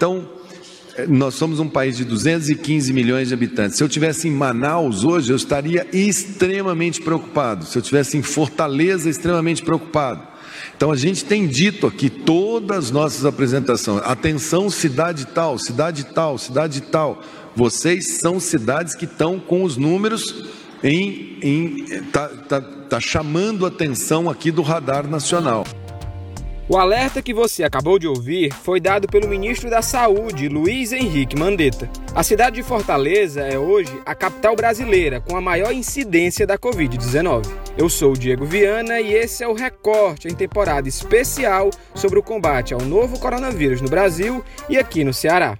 Então, nós somos um país de 215 milhões de habitantes. Se eu tivesse em Manaus hoje, eu estaria extremamente preocupado. Se eu tivesse em Fortaleza, extremamente preocupado. Então a gente tem dito aqui todas as nossas apresentações, atenção cidade tal, cidade tal, cidade tal. Vocês são cidades que estão com os números em, em tá, tá, tá chamando atenção aqui do radar nacional. O alerta que você acabou de ouvir foi dado pelo ministro da Saúde, Luiz Henrique Mandetta. A cidade de Fortaleza é hoje a capital brasileira com a maior incidência da Covid-19. Eu sou o Diego Viana e esse é o Recorte em temporada especial sobre o combate ao novo coronavírus no Brasil e aqui no Ceará.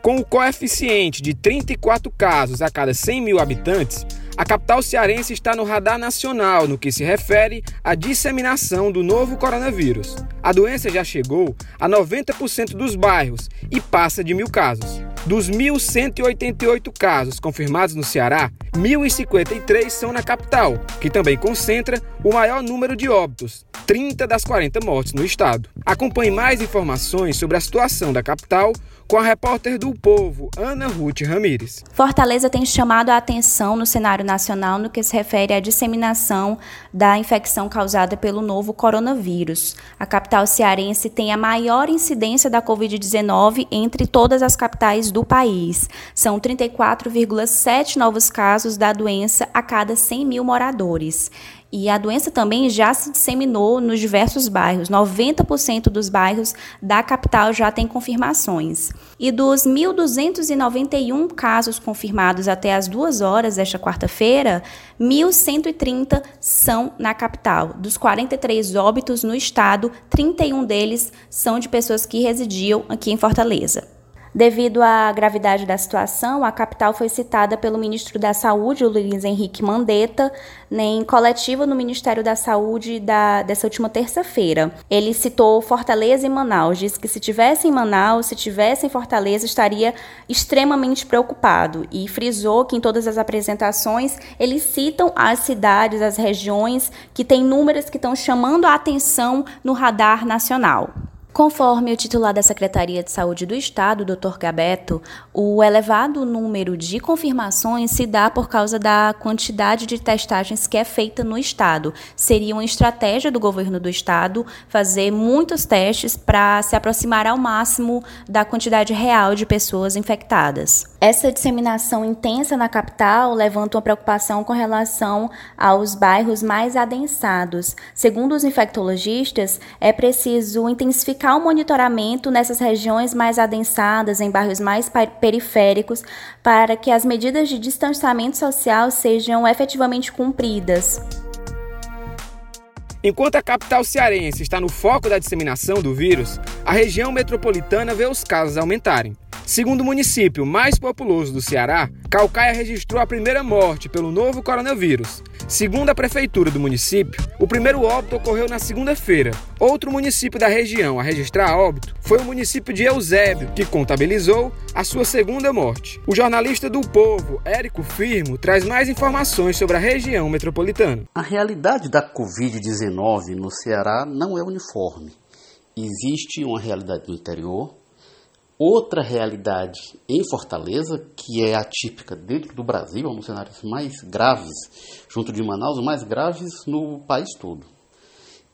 Com o coeficiente de 34 casos a cada 100 mil habitantes, a capital cearense está no radar nacional no que se refere à disseminação do novo coronavírus. A doença já chegou a 90% dos bairros e passa de mil casos. Dos 1.188 casos confirmados no Ceará, 1.053 são na capital, que também concentra o maior número de óbitos, 30 das 40 mortes no estado. Acompanhe mais informações sobre a situação da capital com a repórter do Povo, Ana Ruth Ramires. Fortaleza tem chamado a atenção no cenário nacional no que se refere à disseminação da infecção causada pelo novo coronavírus. A capital cearense tem a maior incidência da Covid-19 entre todas as capitais do país. São 34,7 novos casos da doença a cada 100 mil moradores. E a doença também já se disseminou nos diversos bairros. 90% dos bairros da capital já tem confirmações. E dos 1.291 casos confirmados até as duas horas desta quarta-feira, 1.130 são na capital. Dos 43 óbitos no estado, 31 deles são de pessoas que residiam aqui em Fortaleza. Devido à gravidade da situação, a capital foi citada pelo ministro da Saúde, Luiz Henrique Mandetta, em coletiva no Ministério da Saúde da, dessa última terça-feira. Ele citou Fortaleza e Manaus, disse que se tivesse em Manaus, se tivesse em Fortaleza, estaria extremamente preocupado e frisou que em todas as apresentações eles citam as cidades, as regiões que têm números que estão chamando a atenção no radar nacional. Conforme o titular da Secretaria de Saúde do Estado, Dr. Gabeto, o elevado número de confirmações se dá por causa da quantidade de testagens que é feita no Estado. Seria uma estratégia do governo do Estado fazer muitos testes para se aproximar ao máximo da quantidade real de pessoas infectadas. Essa disseminação intensa na capital levanta uma preocupação com relação aos bairros mais adensados. Segundo os infectologistas, é preciso intensificar intensificar o monitoramento nessas regiões mais adensadas, em bairros mais periféricos, para que as medidas de distanciamento social sejam efetivamente cumpridas. Enquanto a capital cearense está no foco da disseminação do vírus, a região metropolitana vê os casos aumentarem. Segundo o município mais populoso do Ceará, Calcaia registrou a primeira morte pelo novo coronavírus. Segundo a prefeitura do município, o primeiro óbito ocorreu na segunda-feira. Outro município da região a registrar óbito foi o município de Eusébio, que contabilizou a sua segunda morte. O jornalista do Povo, Érico Firmo, traz mais informações sobre a região metropolitana. A realidade da Covid-19 no Ceará não é uniforme. Existe uma realidade no interior, outra realidade em Fortaleza, que é atípica dentro do Brasil, é um dos cenários mais graves, junto de Manaus, mais graves no país todo.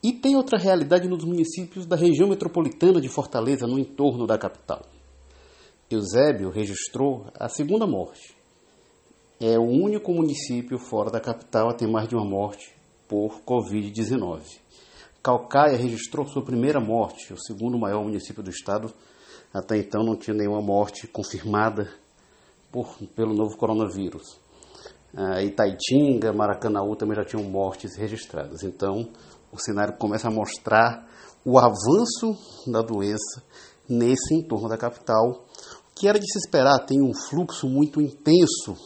E tem outra realidade nos municípios da região metropolitana de Fortaleza, no entorno da capital. Eusébio registrou a segunda morte. É o único município fora da capital a ter mais de uma morte por Covid-19. Calcaia registrou sua primeira morte, o segundo maior município do estado, até então não tinha nenhuma morte confirmada por, pelo novo coronavírus. Uh, Itaitinga, Maracanaú também já tinham mortes registradas. Então, o cenário começa a mostrar o avanço da doença nesse entorno da capital, que era de se esperar. Tem um fluxo muito intenso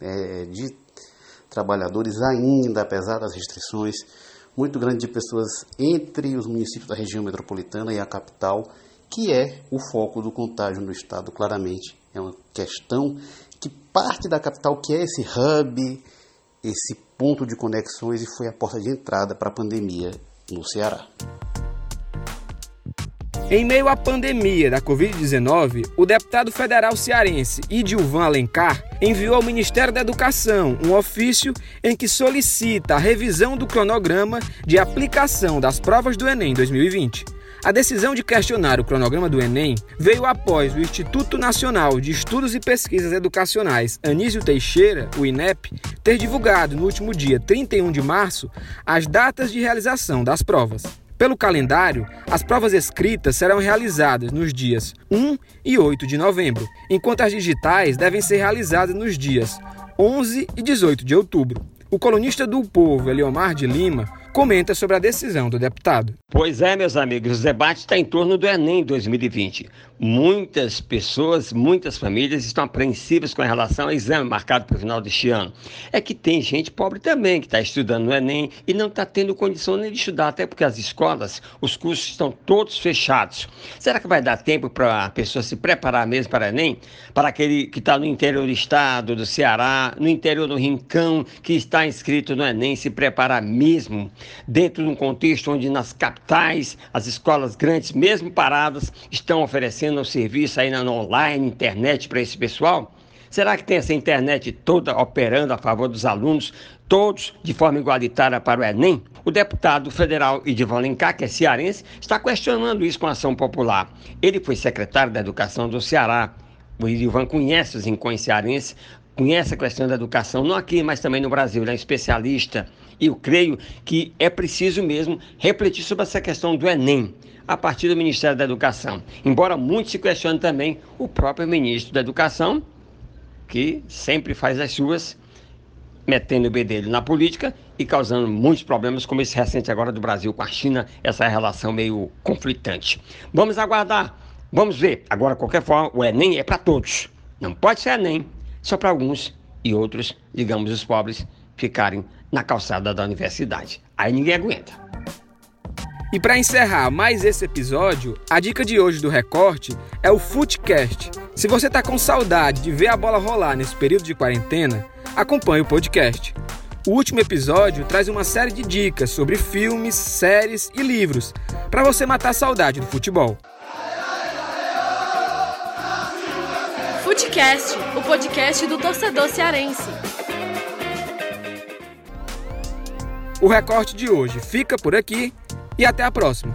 é, de trabalhadores ainda, apesar das restrições, muito grande de pessoas entre os municípios da região metropolitana e a capital que é o foco do contágio no estado, claramente. É uma questão que parte da capital, que é esse hub, esse ponto de conexões, e foi a porta de entrada para a pandemia no Ceará. Em meio à pandemia da Covid-19, o deputado federal cearense Idilvan Alencar enviou ao Ministério da Educação um ofício em que solicita a revisão do cronograma de aplicação das provas do Enem 2020. A decisão de questionar o cronograma do Enem veio após o Instituto Nacional de Estudos e Pesquisas Educacionais Anísio Teixeira, o INEP, ter divulgado no último dia 31 de março as datas de realização das provas. Pelo calendário, as provas escritas serão realizadas nos dias 1 e 8 de novembro, enquanto as digitais devem ser realizadas nos dias 11 e 18 de outubro. O colunista do Povo, Eliomar de Lima, comenta sobre a decisão do deputado. Pois é, meus amigos, o debate está em torno do Enem 2020. Muitas pessoas, muitas famílias estão apreensivas com relação ao exame marcado para o final deste ano. É que tem gente pobre também que está estudando no Enem e não está tendo condição nem de estudar, até porque as escolas, os cursos estão todos fechados. Será que vai dar tempo para a pessoa se preparar mesmo para o Enem? Para aquele que está no interior do estado, do Ceará, no interior do Rincão, que está inscrito no Enem, se preparar mesmo? Dentro de um contexto onde nas capitais, as escolas grandes, mesmo paradas, estão oferecendo um serviço aí na online, internet para esse pessoal? Será que tem essa internet toda operando a favor dos alunos, todos de forma igualitária para o Enem? O deputado federal Edivan Alencar, que é cearense, está questionando isso com a ação popular. Ele foi secretário da Educação do Ceará. O Edivan conhece os rincões cearenses, conhece a questão da educação, não aqui, mas também no Brasil, ele é especialista. E eu creio que é preciso mesmo refletir sobre essa questão do Enem a partir do Ministério da Educação. Embora muitos se questionem também o próprio ministro da Educação, que sempre faz as suas, metendo o bedelho na política e causando muitos problemas, como esse recente agora do Brasil com a China, essa relação meio conflitante. Vamos aguardar, vamos ver. Agora, qualquer forma, o Enem é para todos. Não pode ser Enem só para alguns e outros, digamos, os pobres, ficarem na calçada da universidade. Aí ninguém aguenta. E para encerrar mais esse episódio, a dica de hoje do recorte é o Footcast. Se você está com saudade de ver a bola rolar nesse período de quarentena, acompanhe o podcast. O último episódio traz uma série de dicas sobre filmes, séries e livros para você matar a saudade do futebol. Footcast, o podcast do torcedor cearense. O recorte de hoje fica por aqui e até a próxima.